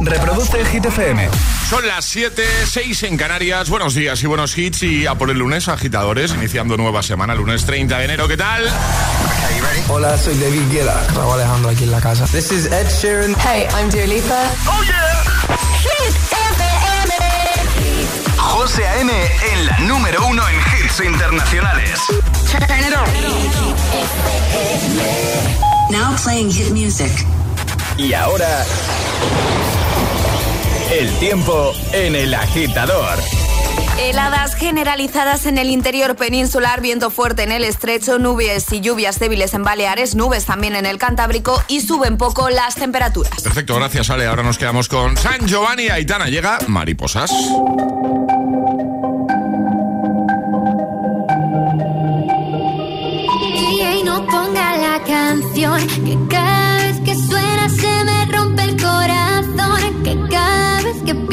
Reproduce Hit FM. Son las 7, 6 en Canarias. Buenos días y buenos hits. Y a por el lunes, agitadores, iniciando nueva semana, lunes 30 de enero. ¿Qué tal? Hola, soy David Guetta. Raúl Alejandro aquí en la casa. This is Ed Sheeran. Hey, I'm Dua Lipa. ¡Oh, yeah! Hit FM. José A.M. en la número uno en hits internacionales. Turn it on. Now playing hit music. Y ahora... El tiempo en el agitador. Heladas generalizadas en el interior peninsular, viento fuerte en el estrecho, nubes y lluvias débiles en Baleares, nubes también en el Cantábrico y suben poco las temperaturas. Perfecto, gracias Ale. Ahora nos quedamos con San Giovanni Aitana. Llega Mariposas. DJ no ponga la canción que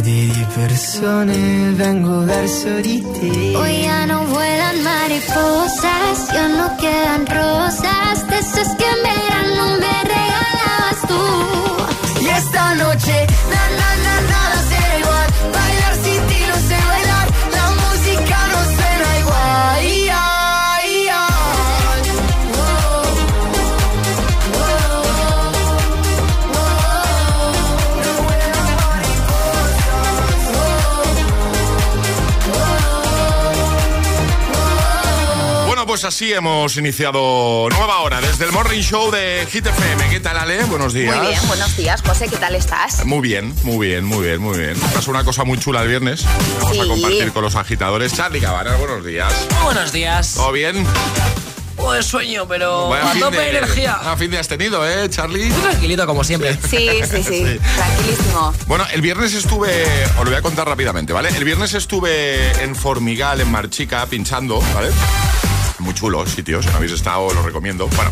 miliardi di persone vengo verso di te. Hoy ya no vuelan mariposas, ya no quedan rosas, de esas que en verano me pues así hemos iniciado nueva hora desde el Morning Show de Hit FM. ¿Qué tal, Ale? Buenos días. Muy bien, buenos días, José, ¿qué tal estás? Muy bien, muy bien, muy bien, muy bien. Pasó una cosa muy chula el viernes. Vamos a Sí. compartir con los agitadores. Charlie Cabanas, buenos días. Buenos días. ¿Todo bien? Pues sueño, pero Vaya a tope de energía. Ah, fin de has tenido, ¿eh, Charlie? Tranquilito como siempre. Sí, sí, sí, Sí. tranquilísimo. Bueno, el viernes estuve, os lo voy a contar rápidamente, ¿vale? El viernes estuve en Formigal, en Marchica, pinchando, ¿vale? Muy chulo sitio, si no habéis estado, lo recomiendo. Bueno,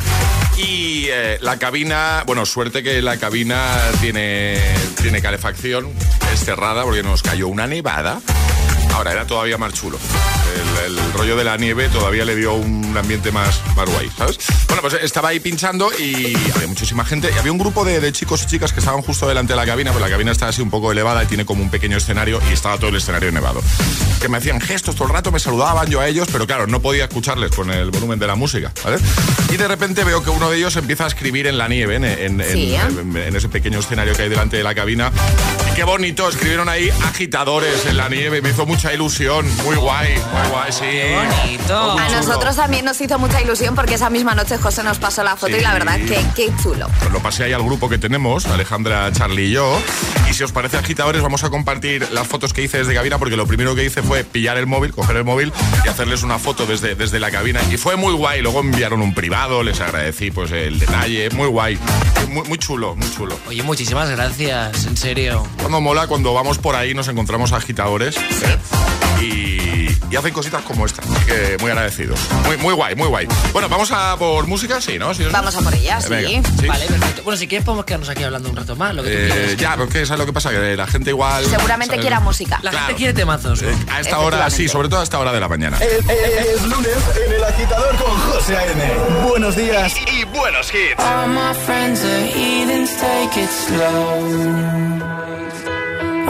y eh, la cabina, bueno, suerte que la cabina tiene, tiene calefacción, es cerrada porque nos cayó una nevada. Ahora era todavía más chulo. El, el rollo de la nieve todavía le dio un ambiente más, más guay, ¿sabes? Bueno, pues estaba ahí pinchando y había muchísima gente. Y había un grupo de, de chicos y chicas que estaban justo delante de la cabina, pues la cabina está así un poco elevada y tiene como un pequeño escenario y estaba todo el escenario nevado. Que me hacían gestos todo el rato, me saludaban yo a ellos, pero claro, no podía escucharles con el volumen de la música, ¿vale? Y de repente veo que uno de ellos empieza a escribir en la nieve, en, en- Sí, ¿eh? en- en ese pequeño escenario que hay delante de la cabina. Y qué bonito, escribieron ahí agitadores en la nieve, me hizo mucha ilusión, muy guay, muy guay, sí. bonito. Muy A nosotros también nos hizo mucha ilusión porque esa misma noche José nos pasó la foto Sí. y la verdad que qué chulo. Pues lo pasé ahí al grupo que tenemos, Alejandra, Charlie y yo. Y si os parece, agitadores, vamos a compartir las fotos que hice desde cabina, porque lo primero que hice fue pillar el móvil, coger el móvil y hacerles una foto desde, desde la cabina. Y fue muy guay. Luego enviaron un privado, les agradecí pues el detalle. Muy guay. Muy, muy chulo, muy chulo. Oye, muchísimas gracias, en serio. Cuando mola, cuando vamos por ahí nos encontramos agitadores. ¿eh? Y, hacen cositas como esta. Que muy agradecidos. Muy, muy guay, muy guay. Bueno, vamos a por música, sí, ¿no? Vamos a por ella, Eh, sí. venga, ¿sí? Vale, perfecto. Bueno, si quieres podemos quedarnos aquí hablando un rato más, lo que tú Eh, quieras. ya, porque ¿sabes lo que pasa? Que la gente igual... Seguramente ¿sabes? quiera música. La Claro. gente quiere temazos. Eh, a esta hora, sí, sobre todo a esta hora de la mañana. Es, es- es lunes en el agitador con José A.M. Buenos días y, y buenos hits. All my friends are heathens, take it slow.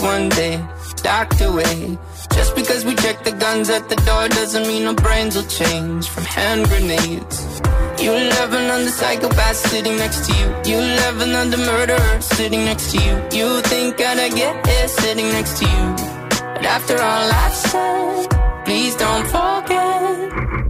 One day. Docked away. Just because we check the guns at the door doesn't mean our brains will change from hand grenades. You love another psychopath sitting next to you. You love another murderer sitting next to you. You think I'd get here sitting next to you. But after all I've said, please don't forget.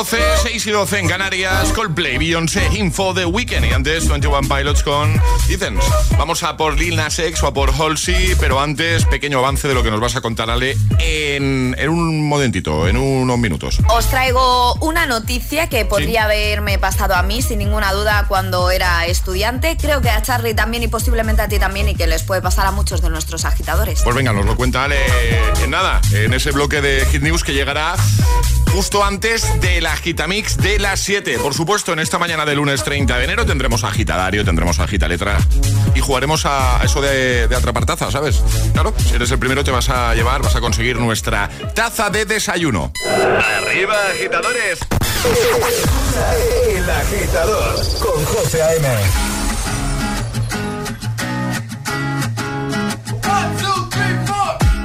12, 6 y 12 en Canarias, Coldplay, Beyoncé, Info de Weekend y antes 21 Pilots con Ethans. Vamos a por Lil Nas X o a por Halsey, pero antes pequeño avance de lo que nos vas a contar Ale en, en un momentito, en unos minutos. Os traigo una noticia que podría haberme pasado a mí sin ninguna duda cuando era estudiante. Creo que a Charlie también y posiblemente a ti también y que les puede pasar a muchos de nuestros agitadores. Pues venga, nos lo cuenta Ale en nada, en ese bloque de Hit News que llegará justo antes de la Agitamix de las 7. Por supuesto, en esta mañana de lunes 30 de enero tendremos agitadario, tendremos agita letra y jugaremos a eso de, de atrapar taza, ¿sabes? Claro, si eres el primero te vas a llevar, vas a conseguir nuestra taza de desayuno. Arriba, agitadores. El agitador con José A.M.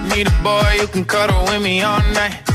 Need a boy who can cuddle with me all night.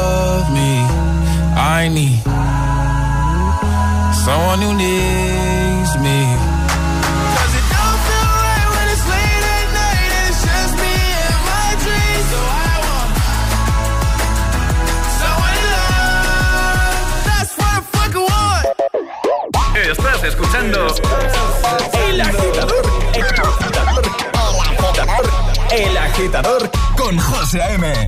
I need someone who needs me. 'Cause it don't feel right when it's late at night and it's just me and my dreams. So I want someone to love. That's what I fucking want. Estás escuchando El agitador. El agitador. El agitador. El agitador con José A.M.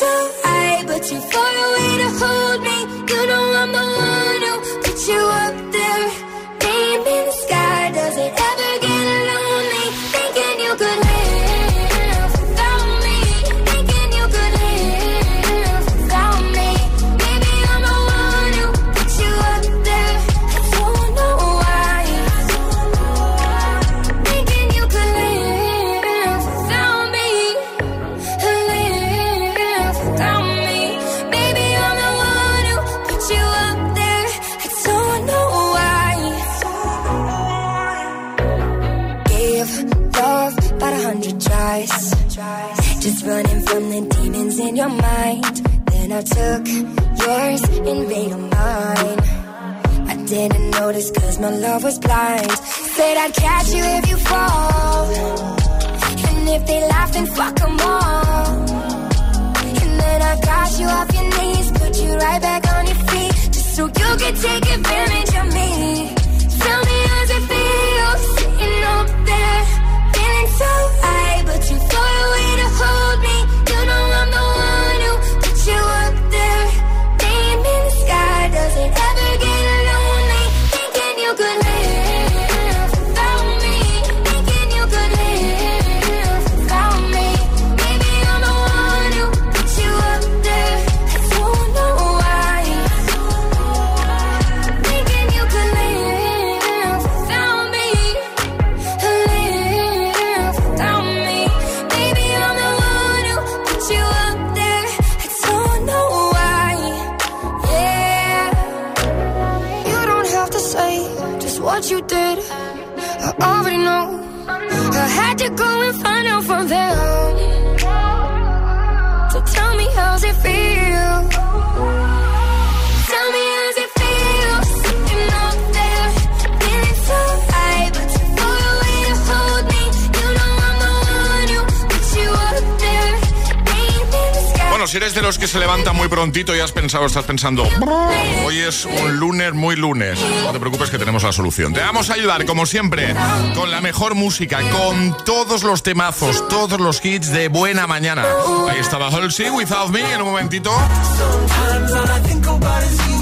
So high, but too far away to hold me. You know I'm the one who put you up in your mind. Then I took yours and made them mine. I didn't notice cause my love was blind. Said I'd catch you if you fall. And if they laugh, then fuck them all. And then I got you off your knees, put you right back on your feet. Just so you could take advantage of me. Tell me how's it feel sitting up there, feeling so high, but you far away to hold me. Muy prontito y has pensado, estás pensando, hoy es un lunes muy lunes. No te preocupes que tenemos la solución. Te vamos a ayudar, como siempre, con la mejor música, con todos los temazos, todos los hits de buena mañana. Ahí estaba Halsey, Without Me, en un momentito.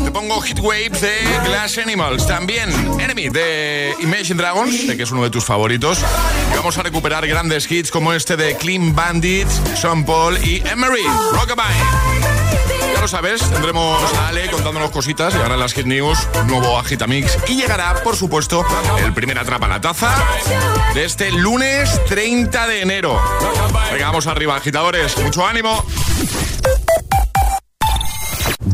Te pongo Hit Waves de Glass Animals. También Enemy de Imagine Dragons, sé que es uno de tus favoritos. Vamos a recuperar grandes hits como este de Clean Bandits, Sean Paul y Emery, Rockabye. Sabes, tendremos a Ale contándonos cositas, llegarán las Hit News, nuevo Agitamix y llegará, por supuesto, el primer Atrapa la Taza de este lunes 30 de enero. Venga, vamos arriba, agitadores, mucho ánimo.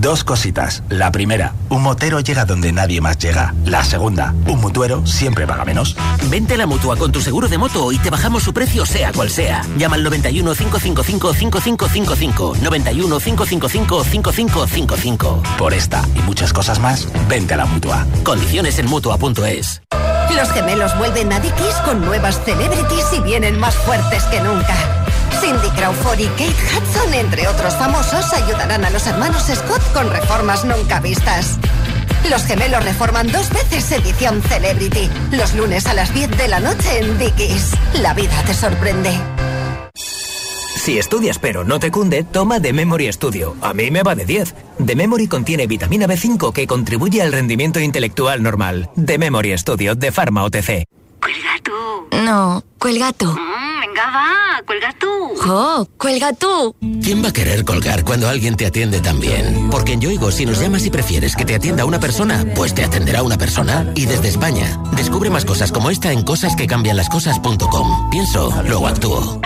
Dos cositas. La primera, un motero llega donde nadie más llega. La segunda, un mutuero siempre paga menos. Vente a la mutua con tu seguro de moto y te bajamos su precio, sea cual sea. Llama al 91 555 5555. 91 555 5555. Por esta y muchas cosas más, vente a la mutua. Condiciones en mutua.es. Los gemelos vuelven a Dickies con nuevas celebrities y vienen más fuertes que nunca. Cindy Crawford y Kate Hudson, entre otros famosos, ayudarán a los hermanos Scott con reformas nunca vistas. Los gemelos reforman dos veces edición Celebrity. Los lunes a las 10 de la noche en Dickies. La vida te sorprende. Si estudias pero no te cunde, toma The Memory Studio. A mí me va de 10. The Memory contiene vitamina B5 que contribuye al rendimiento intelectual normal. The Memory Studio de Pharma OTC. Cuelga tú. No, cuelga tú. Mm, venga, va, cuelga tú. ¡Jo! ¡Cuelga tú! ¿Quién va a querer colgar cuando alguien te atiende tan bien? Porque en Yoigo, si nos llamas y prefieres que te atienda una persona, pues te atenderá una persona. Y desde España, descubre más cosas como esta en cosasquecambianlascosas.com. Pienso, luego actúo.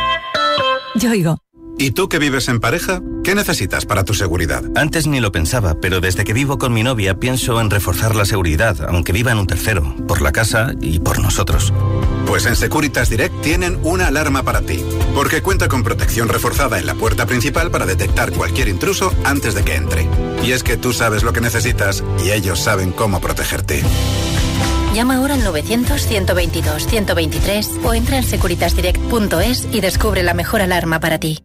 Yoigo. ¿Y tú que vives en pareja? ¿Qué necesitas para tu seguridad? Antes ni lo pensaba, pero desde que vivo con mi novia pienso en reforzar la seguridad, aunque viva en un tercero, por la casa y por nosotros. Pues en Securitas Direct tienen una alarma para ti, porque cuenta con protección reforzada en la puerta principal para detectar cualquier intruso antes de que entre. Y es que tú sabes lo que necesitas y ellos saben cómo protegerte. Llama ahora al 900-122-123 o entra en securitasdirect.es y descubre la mejor alarma para ti.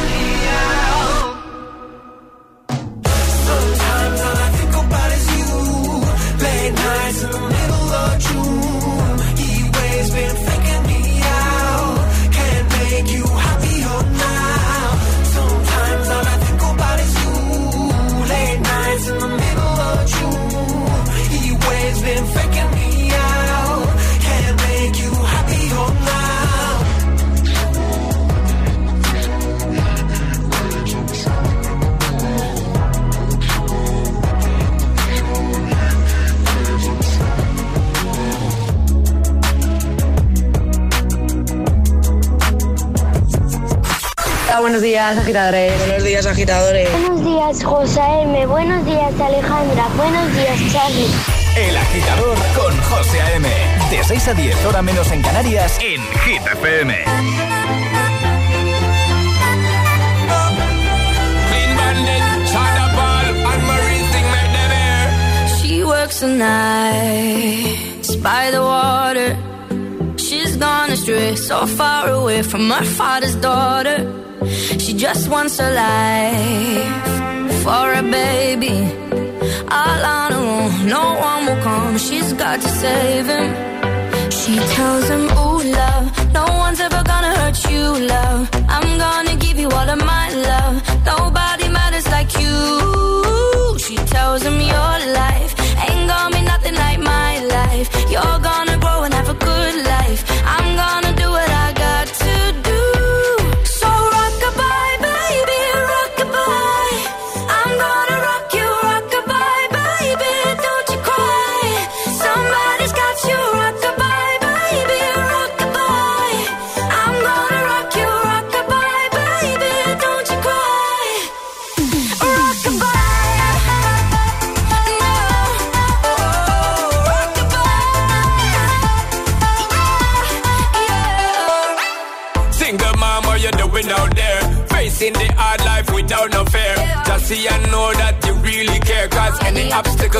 días, agitadores. Buenos días, agitadores. Buenos días, José M. Buenos días, Alejandra. Buenos días, Charlie. El agitador con José M. De 6 a 10, hora menos en Canarias, en Hit FM. She works the nights by the water. She's gone astray, so far away from her father's daughter. She just wants a life for a baby. All on her own. no one will come. She's got to save him. She tells him, Ooh, love, no one's ever gonna hurt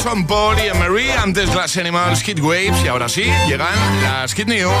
Son Paul y Emery. Antes las Animals Hit Waves. Y ahora sí, llegan las Hit News.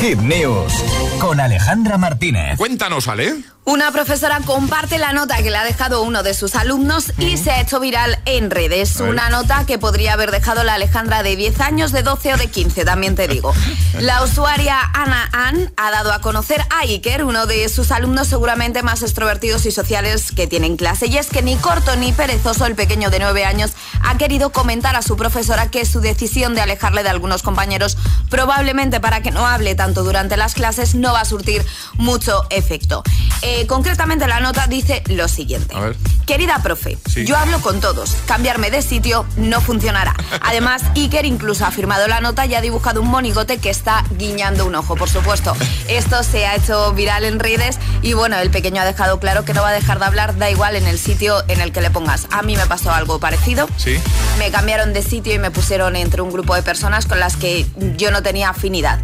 Hit News con Alejandra Martínez. Cuéntanos, Ale. Una profesora comparte la nota que le ha dejado uno de sus alumnos y se ha hecho viral en redes. Una nota que podría haber dejado la Alejandra de 10 años, de 12 o de 15, también te digo. La usuaria Ana Ann ha dado a conocer a Iker, uno de sus alumnos seguramente más extrovertidos y sociales que tiene en clase. Y es que ni corto ni perezoso, el pequeño de 9 años, ha querido comentar a su profesora que su decisión de alejarle de algunos compañeros, probablemente para que no hable tanto durante las clases, no va a surtir mucho efecto. Eh, concretamente la nota dice lo siguiente. A ver. Querida profe, Sí. yo hablo con todos. Cambiarme de sitio no funcionará. Además, Iker incluso ha firmado la nota y ha dibujado un monigote que está guiñando un ojo, por supuesto. Esto se ha hecho viral en redes y bueno, el pequeño ha dejado claro que no va a dejar de hablar, da igual en el sitio en el que le pongas. A mí me pasó algo parecido. Sí. Me cambiaron de sitio y me pusieron entre un grupo de personas con las que yo no tenía afinidad.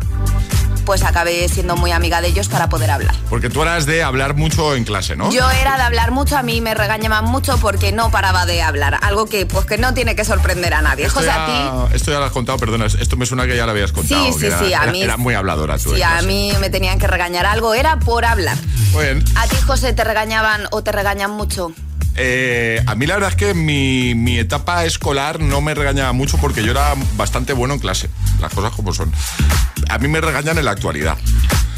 Pues acabé siendo muy amiga de ellos para poder hablar. Porque tú eras de hablar mucho en clase, ¿no? Yo era de hablar mucho, a mí me regañaban mucho porque no paraba de hablar. Algo que pues que no tiene que sorprender a nadie. Esto José, ya, a ti. esto ya lo has contado, perdona, esto me suena que ya lo habías contado. Sí, sí, era, sí, a era- mí- era muy habladora tú. En a mí me tenían que regañar algo, era por hablar. Muy bien. ¿A ti, José, te regañaban o te regañan mucho? Eh, a mí la verdad es que mi, mi etapa escolar no me regañaba mucho porque yo era bastante bueno en clase. Las cosas como son. A mí me regañan en la actualidad.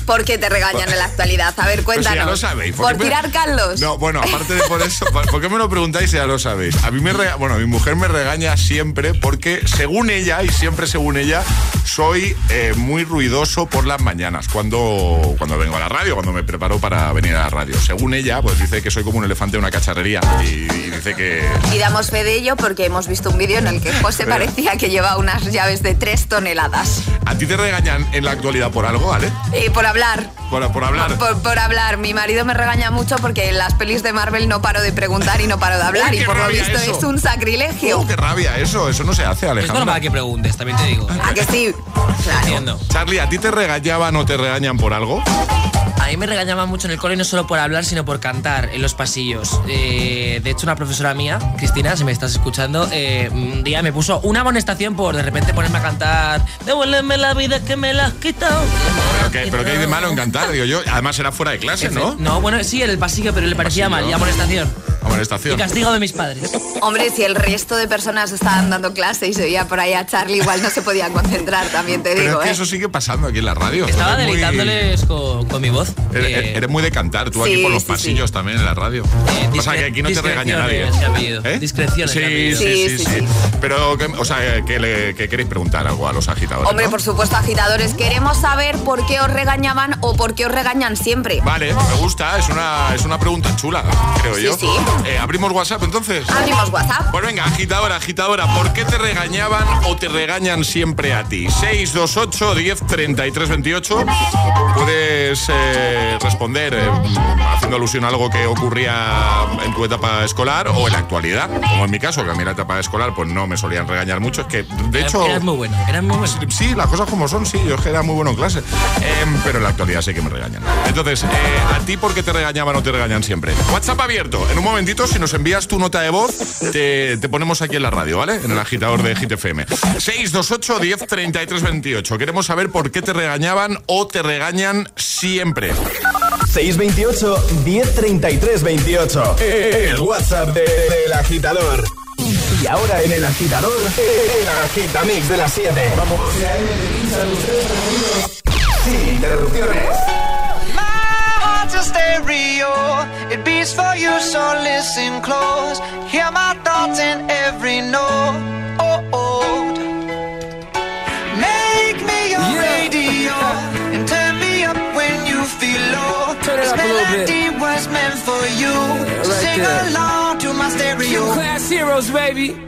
¿Por qué te regañan en la actualidad? A ver, Pues si cuéntanos. ya lo sabéis. ¿Por tirar Carlos? No, bueno, aparte de por eso, ¿por qué me lo preguntáis si ya lo sabéis? A mí me rega- bueno, mi mujer me regaña siempre porque según ella, y siempre según ella, soy eh, muy ruidoso por las mañanas cuando, cuando vengo a la radio, cuando me preparo para venir a la radio. Según ella, pues dice que soy como un elefante en una cacharrería y, y dice que... Y damos fe de ello porque hemos visto un vídeo en el que José Pero- parecía que llevaba unas llaves de tres toneladas. ¿A ti te regañan en la actualidad por algo, ¿vale? Y por hablar. Por, por hablar. Por, por hablar. Mi marido me regaña mucho porque en las pelis de Marvel no paro de preguntar y no paro de hablar. Uy, y por lo visto eso. es un sacrilegio. Oh, ¡Qué rabia eso! Eso no se hace, Es Alejandro. normal que preguntes, también te digo. ¿A que sí? Entiendo. Charlie, ¿a ti te regañaban o te regañan por algo? A mí me regañaban mucho en el cole no solo por hablar, sino por cantar en los pasillos. Eh, de hecho, una profesora mía, Cristina, si me estás escuchando, eh, un día me puso una amonestación por de repente ponerme a cantar Devuélveme la vida que me la has quitado. Pero pero que hay de malo en cantar, digo yo. Además era fuera de clase, ¿no? No, bueno, sí, en el pasillo, pero le parecía mal. Y amonestación. Y Amonestación. castigo de mis padres. Hombre, si el resto de personas estaban dando clase y se oía por ahí a Charlie, igual no se podían concentrar, también te Pero digo, es que ¿eh? eso sigue pasando aquí en la radio. Estaba Eres muy- deleitándoles con, con mi voz. Eres, Eh, eres muy de cantar, tú aquí por los sí, sí. pasillos también en la radio. o sea que aquí no te regaña nadie. ¿Eh? Discreciones, Sí, sí, sí, Sí, sí, sí, Pero, que- o sea, que, le, que queréis preguntar algo a los agitadores. Hombre, ¿no? por supuesto, agitadores, queremos saber por qué os regañaban o por qué os regañan siempre. Vale, me gusta, es una, es una pregunta chula, creo Sí, yo. sí. Eh, ¿Abrimos WhatsApp entonces? Abrimos WhatsApp. Pues venga, agitadora, agitadora, ¿por qué te regañaban o te regañan siempre a ti? 628 10 33 28. Puedes eh, responder eh, haciendo alusión a algo que ocurría en tu etapa escolar o en la actualidad, como en mi caso, que a mí la etapa escolar pues no me solían regañar mucho. Es que, de hecho... Eras muy bueno, eras muy bueno. Sí, las cosas como son, sí, yo es que era muy bueno en clase. Em, pero en la actualidad sí que me regañan. Entonces, eh, ¿a ti por qué te regañaban o te regañan siempre? WhatsApp abierto. En un momentito, si nos envías tu nota de voz, te, te ponemos aquí en la radio, ¿vale? En el agitador de GTFM. 628 10 33 28. Queremos saber por qué te regañaban o te regañan siempre. 628 1033 28. El WhatsApp de- del agitador. Y ahora en el agitador, el agitamix de las 7. Vamos. Sin interrupciones. A stereo. It beats for you, so listen close. Hear my thoughts in every note. Oh, oh. Make me your radio and turn me up when you feel low. Turn it this up a little bit. melody was meant for you. so right sing there. along to my stereo. Class heroes, baby.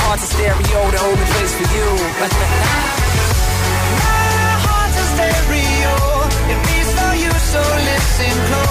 heart's a stereo, the only place for you. My heart's a stereo. It beats for you, so listen close.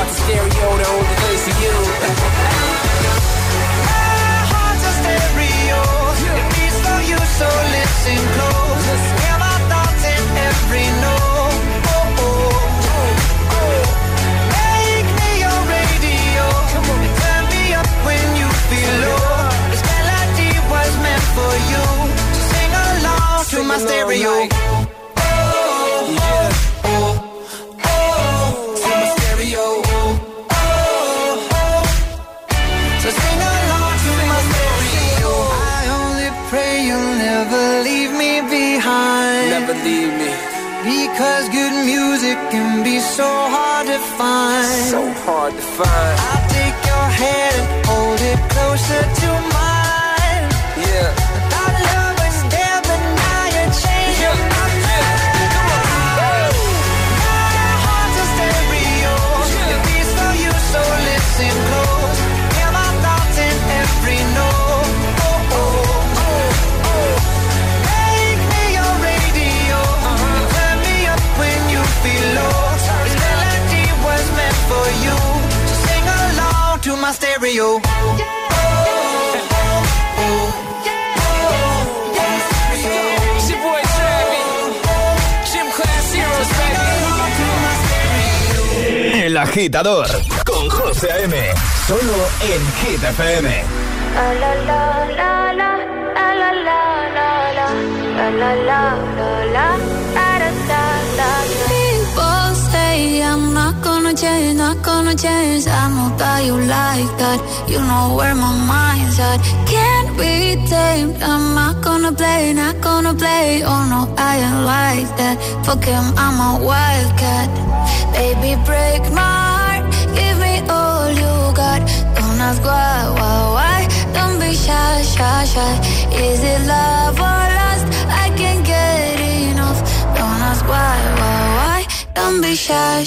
heart's a stereo, the only place for you. My heart's a stereo. It beats for you, so listen close. Hear my thoughts in every note. Oh, oh, oh. oh. Make me your radio. And turn me up when you feel low. This melody was meant for you. So sing along to my stereo. Oh, so hard to find. So hard to find. I'll take your hand and hold it closer agitador con José M. Solo en Hit People say I'm not gonna change, not gonna change. I know that you like that. You know where my mind's at. Can't be tamed. I'm not gonna play, not gonna play. Oh no, I ain't like that. Fuck him, I'm a wildcat. Baby, break my Is it love or? I get enough. Don't ask why, why. Don't be shy.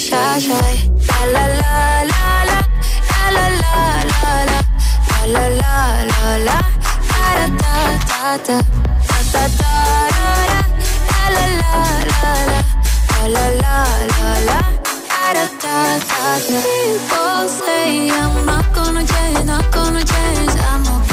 People say I'm not gonna change, not gonna change. I'm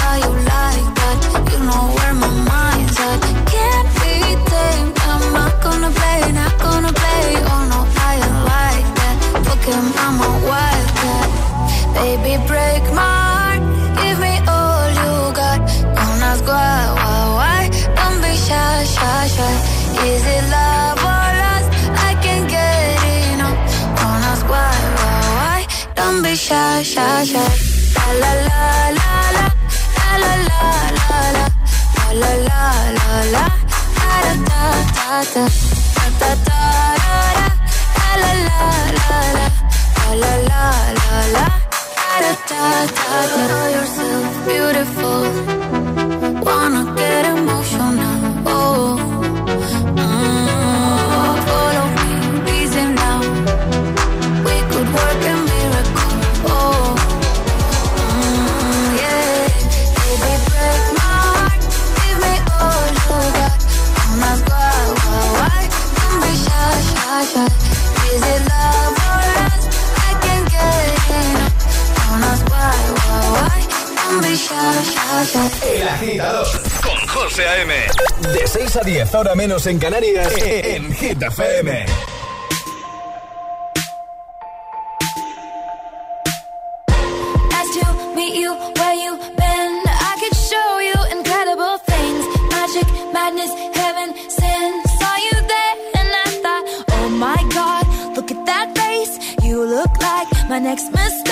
Is it love? I can't get enough. Don't ask why, why, why. Don't be shy, shy, shy. La la la la la la la la la la la la la da da la la la la la la la la la yourself beautiful. Wanna El agitador con José A.M. De 6 a 10, ahora menos en Canarias, en Gita FM. As you meet you where you been, I could show you incredible things. Magic, madness, heaven, sin. Saw you there and I thought, oh my god, look at that face. You look like my next mistake.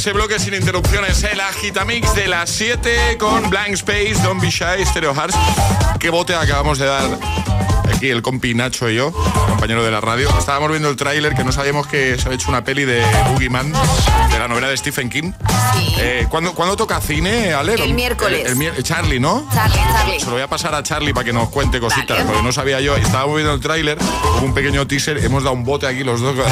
ese bloque sin interrupciones, el Agitamix de las 7 con Blank Space, Don't Be Shy, Stereo Hearts. Qué bote acabamos de dar aquí el compi Nacho y yo, compañero de la radio. Estábamos viendo el tráiler que no sabíamos que se había hecho una peli de Boogeyman, de la novela de Stephen King. Eh, ¿cuándo, cuándo toca cine, Ale? El miércoles. El- el mier- Charlie, ¿no? Charlie, Charlie. Se lo voy a pasar a Charlie para que nos cuente cositas, porque no sabía yo. Estábamos viendo el tráiler, un pequeño teaser, hemos dado un bote aquí los dos.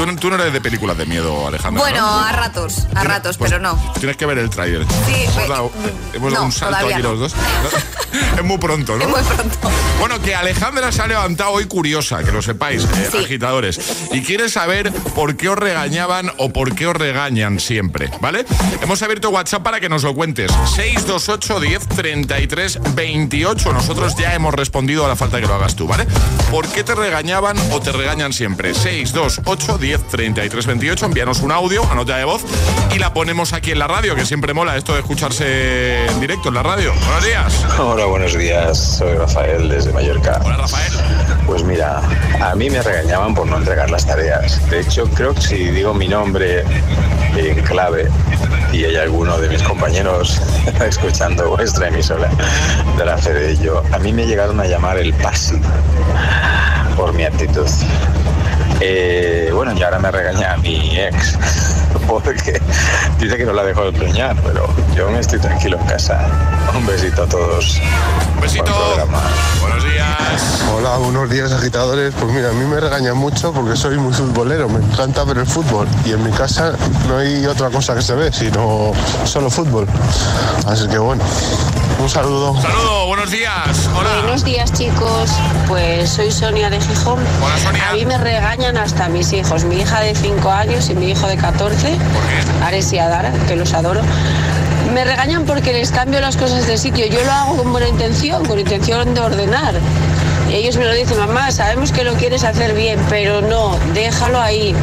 tú, no- tú no eres de películas de miedo, Alejandra. Bueno, ¿no? a ratos, a ratos, Pues pero no. Tienes que ver el tráiler. Sí, hemos pues, dado, hemos dado un salto aquí no. los dos. es muy pronto, ¿no? Es muy pronto. Bueno, que Alejandra se ha levantado hoy curiosa, que lo sepáis, eh, agitadores. Y quiere saber por qué os regañaban o por qué os regañan siempre, ¿vale? Hemos abierto WhatsApp para que nos lo cuentes. 628 10 33 28. Nosotros ya hemos respondido a la falta que lo hagas tú, ¿vale? ¿Por qué te regañaban o te regañan siempre? 628 10 33 28. Envíanos un audio, una nota de voz y la ponemos aquí en la radio, que siempre mola esto de escucharse en directo en la radio. Buenos días. Hola, buenos días. Soy Rafael desde Mallorca. Hola, Rafael. Pues mira, a mí me regañaban por no entregar las tareas. De hecho, creo que si digo mi nombre en clave y hay alguno de mis compañeros escuchando vuestra emisora de la fe de ello, a mí me llegaron a llamar el pasi por mi actitud. Eh, bueno, y ahora me regaña mi ex porque dice que no la dejo de preñar, pero yo me estoy tranquilo en casa. Un besito a todos. Un besito. Buenos días. Hola, buenos días agitadores. Pues mira, a mí me regañan mucho porque soy muy futbolero, me encanta ver el fútbol y en mi casa no hay otra cosa que se ve, sino solo fútbol. Así que bueno, un saludo. Saludo, buenos días. Hola. Buenos días chicos, pues soy Sonia de Gijón. Hola Sonia. A mí me regañan hasta mis hijos, mi hija de 5 años y mi hijo de 14, Ares y Adara, que los adoro. Me regañan porque les cambio las cosas de sitio. Yo lo hago con buena intención, con intención de ordenar. Y ellos me lo dicen, mamá, sabemos que lo quieres hacer bien, pero no, déjalo ahí.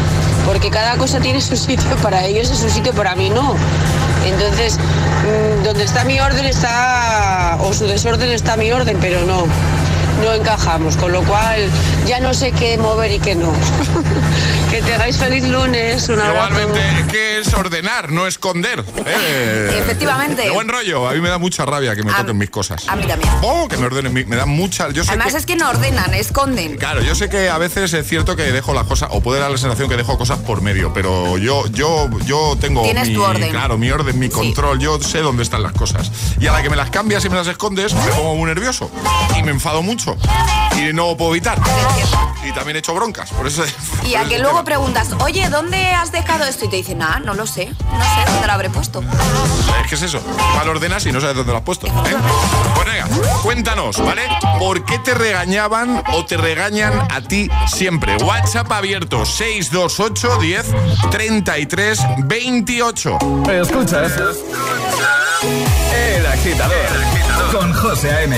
Porque cada cosa tiene su sitio, para ellos es su sitio, para mí no. Entonces, mm, donde está mi orden está, o su desorden está mi orden, pero no, no encajamos. Con lo cual, ya no sé qué mover y qué no. que tengáis feliz lunes, un abrazo. Igualmente, es que es ordenar, no esconder. Eh, Efectivamente. De buen rollo. A mí me da mucha rabia que me A- toquen mis cosas. A mí también. Oh, que me ordenen. mi- Me da mucha. Yo sé Además que- es que no ordenan, esconden. Claro, yo sé que a veces es cierto que dejo las cosas, o puede dar la sensación que dejo cosas por medio, pero yo, yo, yo tengo Tienes mi, tu orden. claro, mi orden, mi control, yo sé dónde están las cosas. Y a la que me las cambias y me las escondes, me pongo muy nervioso y me enfado mucho y no lo puedo evitar. Y también he hecho broncas, por eso. Y a que luego. Preguntas, oye, ¿dónde has dejado esto? Y te dicen, ah, no lo sé, no sé dónde lo habré puesto. Es que es eso, mal ordenas y no sabes dónde lo has puesto. ¿eh? Pues venga, cuéntanos, ¿vale? ¿Por qué te regañaban o te regañan a ti siempre? WhatsApp abierto 628 10 33 28. Escuchas El Agitador con José A.M.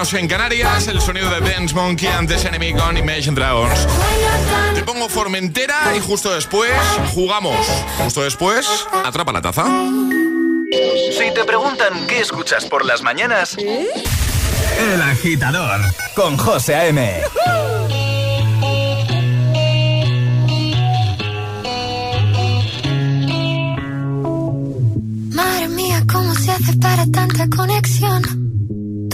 menos en Canarias. El sonido de Dance Monkey antes Enemy con Imagine Dragons. Te pongo Formentera y justo después jugamos. Justo después, atrapa la taza. Si te preguntan qué escuchas por las mañanas, El Agitador con José A.M. para tanta conexión.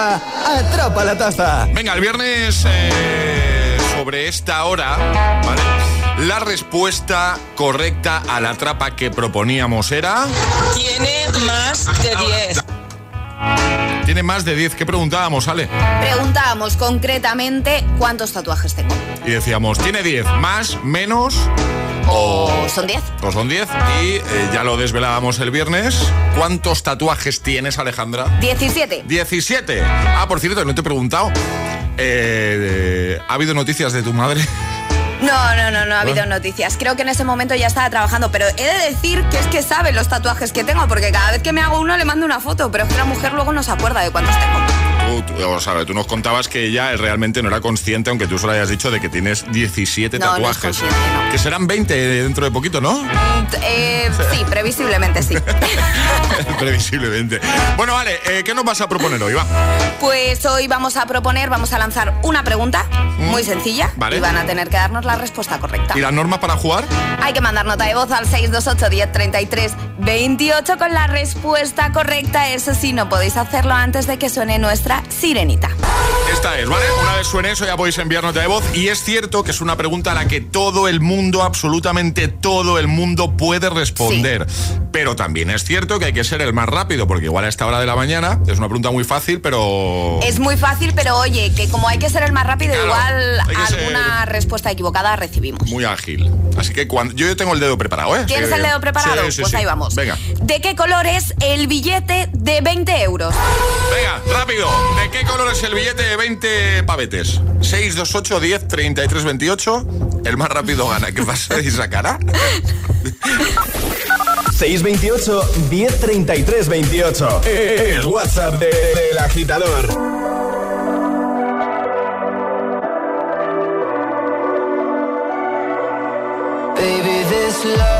Atrapa la Taza. Venga, el viernes eh, sobre esta hora, ¿vale? La respuesta correcta a la trapa que proponíamos era... Tiene más de 10. Tiene más de 10. ¿Qué preguntábamos, Ale? Preguntábamos concretamente cuántos tatuajes tengo. Y decíamos, ¿tiene 10 más, menos o... Son 10. o son 10? Y eh, ya lo desvelábamos el viernes. ¿Cuántos tatuajes tienes, Alejandra? 17. 17. Ah, por cierto, no te he preguntado. Eh, ¿Ha habido noticias de tu madre? No, no, no, no ha habido noticias. Creo que en ese momento ya estaba trabajando, pero he de decir que es que sabe los tatuajes que tengo, porque cada vez que me hago uno le mando una foto, pero es que la mujer luego no se acuerda de cuántos tengo. Tú, o sea, tú nos contabas que ella realmente no era consciente, aunque tú solo hayas dicho de que tienes 17 No, no es tatuajes. consciente, Que serán 20 dentro de poquito, ¿no? Eh, sí, previsiblemente sí. Previsiblemente. Bueno, vale, eh, ¿qué nos vas a proponer hoy? Va. Pues hoy vamos a proponer, vamos a lanzar una pregunta muy sencilla Mm. Vale. y van a tener que darnos la respuesta correcta. ¿Y las normas para jugar? Hay que mandar nota de voz al 628 1033 28 con la respuesta correcta. Eso sí, no podéis hacerlo antes de que suene nuestra sirenita. Esta es, ¿vale? Una vez suene eso ya podéis enviar nota de voz. Y es cierto que es una pregunta a la que todo el mundo, absolutamente todo el mundo puede responder. Pero también es cierto que hay que ser el más rápido, porque igual a esta hora de la mañana es una pregunta muy fácil, pero... Es muy fácil, pero oye, que como hay que ser el más rápido, Claro, igual ser- alguna respuesta equivocada recibimos. Muy ágil. Así que cuando yo tengo el dedo preparado, ¿eh? ¿Tienes Sí. el dedo preparado? Sí, sí, pues sí. ahí vamos. Venga. ¿De qué color es el billete de 20 euros? Venga, rápido. ¿De qué color es el billete de 20 pavetes? 628 10 33 28. El más rápido gana. ¿Qué pasa? ¿Y esa cara? 628 1033 28. El WhatsApp de- del agitador. Baby, this love,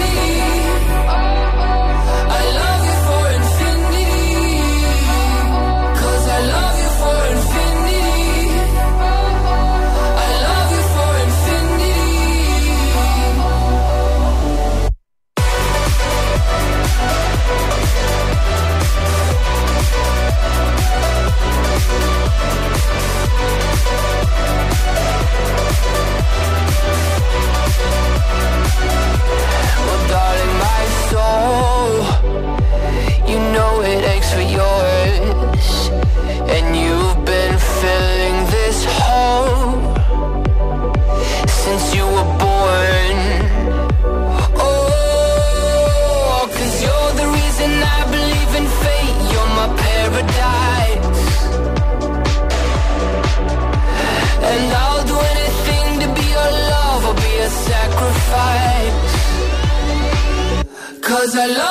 Cause I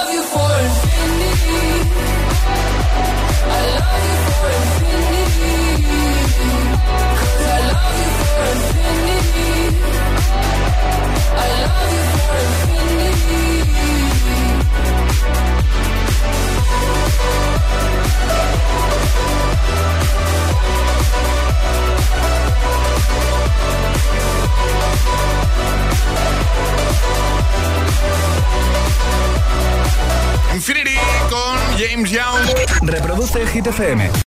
Infinity con James Young. Reproduce Hit FM.